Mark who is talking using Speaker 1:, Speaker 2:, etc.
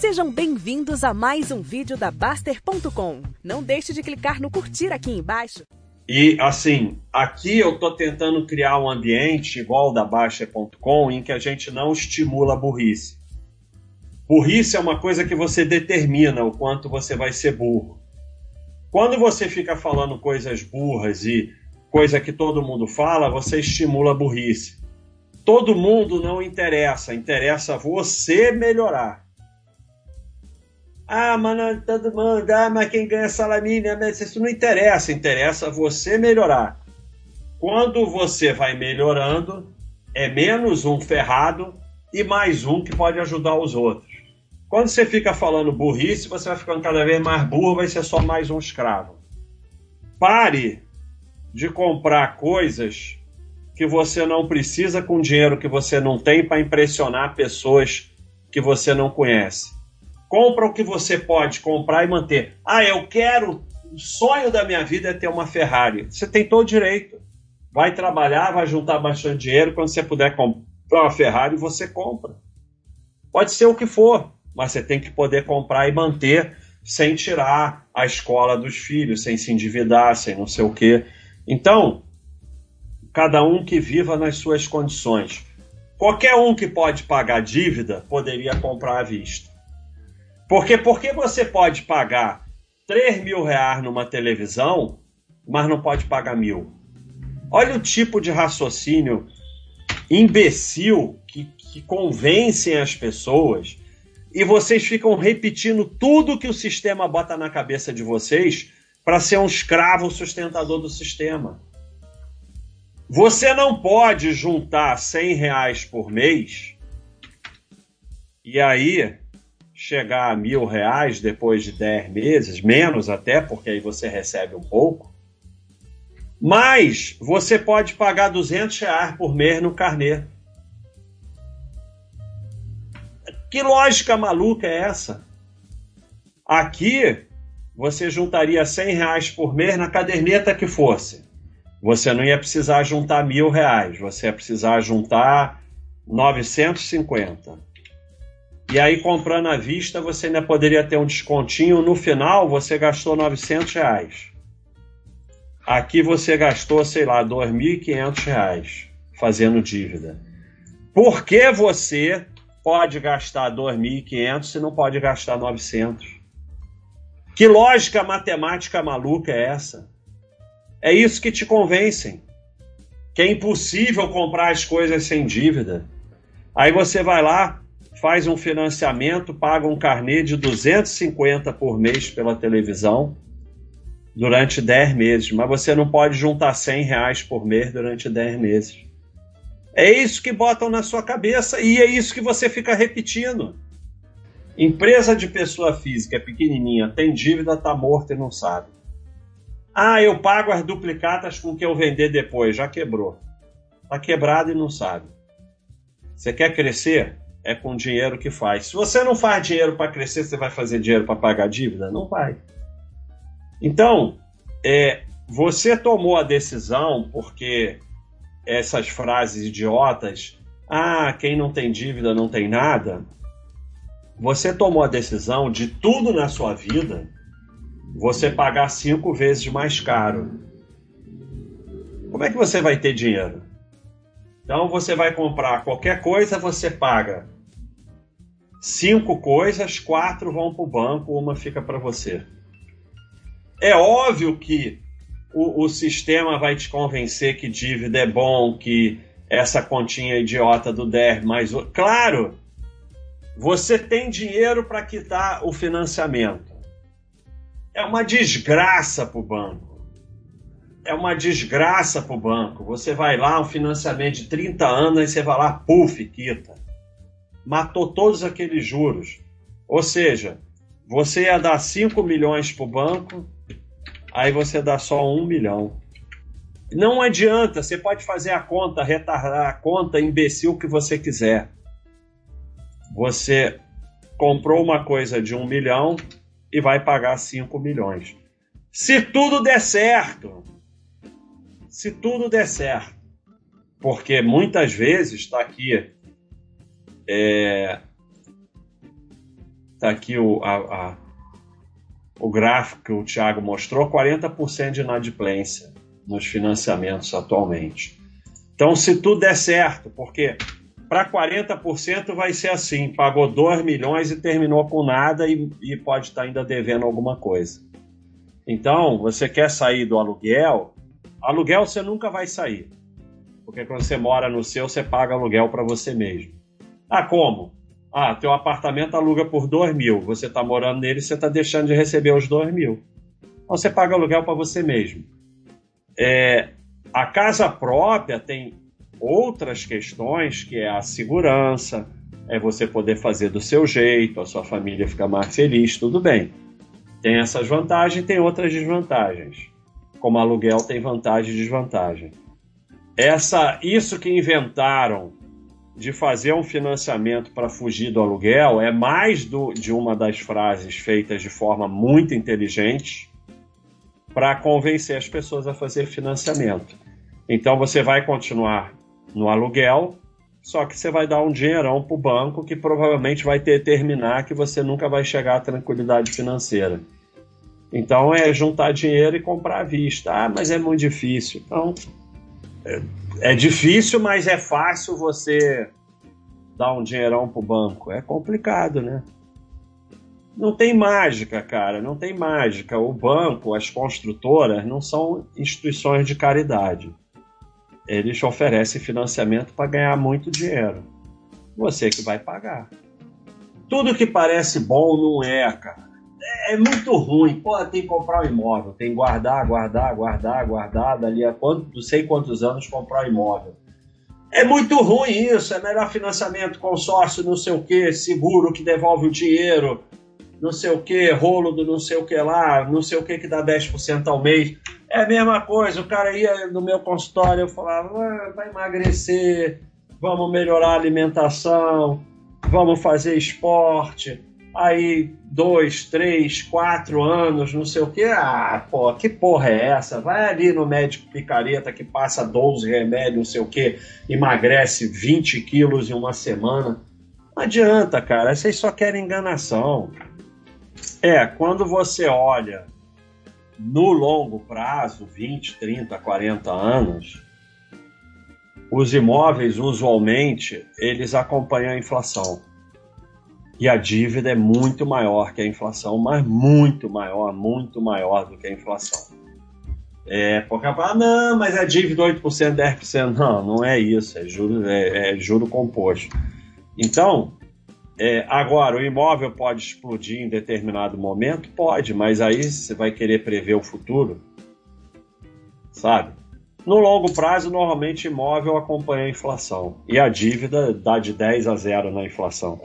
Speaker 1: Sejam bem-vindos a mais um vídeo da Baster.com. Não deixe de clicar no curtir aqui embaixo.
Speaker 2: E assim, aqui eu estou tentando criar um ambiente igual da Baster.com em que a gente não estimula a burrice. Burrice é uma coisa que você determina o quanto você vai ser burro. Quando você fica falando coisas burras e coisa que todo mundo fala, você estimula a burrice. Todo mundo não interessa, interessa você melhorar. Ah, mas todo mundo, ah, mas quem ganha salamina, mas isso não interessa, interessa você melhorar. Quando você vai melhorando, é menos um ferrado e mais um que pode ajudar os outros. Quando você fica falando burrice, você vai ficando cada vez mais burro, vai ser só mais um escravo. Pare de comprar coisas que você não precisa com dinheiro que você não tem para impressionar pessoas que você não conhece. Compra o que você pode comprar e manter. Ah, eu quero. O sonho da minha vida é ter uma Ferrari. Você tem todo direito. Vai trabalhar, vai juntar bastante dinheiro. Quando você puder comprar uma Ferrari, você compra. Pode ser o que for mas você tem que poder comprar e manter sem tirar a escola dos filhos, sem se endividar, sem não sei o quê. Então, cada um que viva nas suas condições. Qualquer um que pode pagar dívida poderia comprar à vista. Porque porque você pode pagar 3 mil reais numa televisão, mas não pode pagar mil. Olha o tipo de raciocínio imbecil que, que convencem as pessoas e vocês ficam repetindo tudo que o sistema bota na cabeça de vocês para ser um escravo sustentador do sistema. Você não pode juntar 100 reais por mês e aí chegar a mil reais depois de 10 meses, menos até, porque aí você recebe um pouco. Mas você pode pagar 200 reais por mês no carnê. Que lógica maluca é essa? Aqui, você juntaria 100 reais por mês na caderneta que fosse. Você não ia precisar juntar mil reais, você ia precisar juntar 950. E aí, comprando à vista, você ainda poderia ter um descontinho. No final, você gastou 900 reais. Aqui você gastou, sei lá, 2.500 reais fazendo dívida. Por que você pode gastar 2.500 se não pode gastar 900? Que lógica matemática maluca é essa? É isso que te convencem. Que é impossível comprar as coisas sem dívida. Aí você vai lá, faz um financiamento, paga um carnê de 250 por mês pela televisão durante 10 meses, mas você não pode juntar 100 reais por mês durante 10 meses. É isso que botam na sua cabeça e é isso que você fica repetindo. Empresa de pessoa física é pequenininha, tem dívida, tá morta e não sabe. Ah, eu pago as duplicatas com que eu vender depois, já quebrou. Tá quebrado e não sabe. Você quer crescer? É com dinheiro que faz. Se você não faz dinheiro para crescer, você vai fazer dinheiro para pagar dívida? Não vai. Então, é, você tomou a decisão porque essas frases idiotas, ah, quem não tem dívida não tem nada, você tomou a decisão de tudo na sua vida você pagar cinco vezes mais caro. Como é que você vai ter dinheiro? Então você vai comprar qualquer coisa, você paga cinco coisas, quatro vão para o banco, uma fica para você. É óbvio que o, o sistema vai te convencer que dívida é bom, que essa continha idiota do DER, mas claro, você tem dinheiro para quitar o financiamento. É uma desgraça para o banco. É uma desgraça para o banco. Você vai lá, um financiamento de 30 anos, aí você vai lá, puf, quita. Matou todos aqueles juros. Ou seja, você ia dar 5 milhões para o banco, aí você dá só um milhão. Não adianta, você pode fazer a conta, retardar a conta, imbecil que você quiser. Você comprou uma coisa de um milhão e vai pagar cinco milhões. Se tudo der certo, se tudo der certo, porque muitas vezes está aqui é, Está aqui o, a, a, o gráfico que o Thiago mostrou: 40% de inadimplência nos financiamentos atualmente. Então, se tudo der certo, porque para 40% vai ser assim: pagou 2 milhões e terminou com nada e, e pode estar tá ainda devendo alguma coisa. Então, você quer sair do aluguel? Aluguel você nunca vai sair. Porque quando você mora no seu, você paga aluguel para você mesmo. Ah, como? Ah, teu apartamento aluga por 2 mil. Você está morando nele, você está deixando de receber os 2 mil. Então você paga aluguel para você mesmo. É, a casa própria tem outras questões, que é a segurança, é você poder fazer do seu jeito, a sua família ficar mais feliz, tudo bem. Tem essas vantagens, tem outras desvantagens. Como aluguel tem vantagem e desvantagem. Essa, isso que inventaram de fazer um financiamento para fugir do aluguel é mais do, de uma das frases feitas de forma muito inteligente para convencer as pessoas a fazer financiamento. Então você vai continuar no aluguel, só que você vai dar um dinheirão para o banco que provavelmente vai determinar que você nunca vai chegar à tranquilidade financeira. Então é juntar dinheiro e comprar à vista. Ah, mas é muito difícil. Então, é, é difícil, mas é fácil você dar um dinheirão para o banco. É complicado, né? Não tem mágica, cara, não tem mágica. O banco, as construtoras, não são instituições de caridade eles oferecem financiamento para ganhar muito dinheiro. Você que vai pagar. Tudo que parece bom não é, cara. É muito ruim. Pô, tem que comprar um imóvel, tem que guardar, guardar, guardar, guardar, dali a quanto, não sei quantos anos comprar um imóvel. É muito ruim isso, é melhor financiamento, consórcio, não sei o que, seguro que devolve o dinheiro, não sei o que, rolo do não sei o que lá, não sei o que que dá 10% ao mês. É a mesma coisa, o cara ia no meu consultório, eu falava, ah, vai emagrecer, vamos melhorar a alimentação, vamos fazer esporte. Aí, dois, três, quatro anos, não sei o que. Ah, pô, que porra é essa? Vai ali no médico picareta que passa 12 remédios, não sei o que, emagrece 20 quilos em uma semana. Não adianta, cara, vocês só querem enganação. É, quando você olha no longo prazo, 20, 30, 40 anos, os imóveis usualmente eles acompanham a inflação. E a dívida é muito maior que a inflação, mas muito maior, muito maior do que a inflação. É, porque ah, não, mas a dívida 8%, 10%. Não, não é isso, é juro, é, é juro composto. Então, é, agora, o imóvel pode explodir em determinado momento? Pode, mas aí você vai querer prever o futuro, sabe? No longo prazo, normalmente imóvel acompanha a inflação e a dívida dá de 10 a 0 na inflação.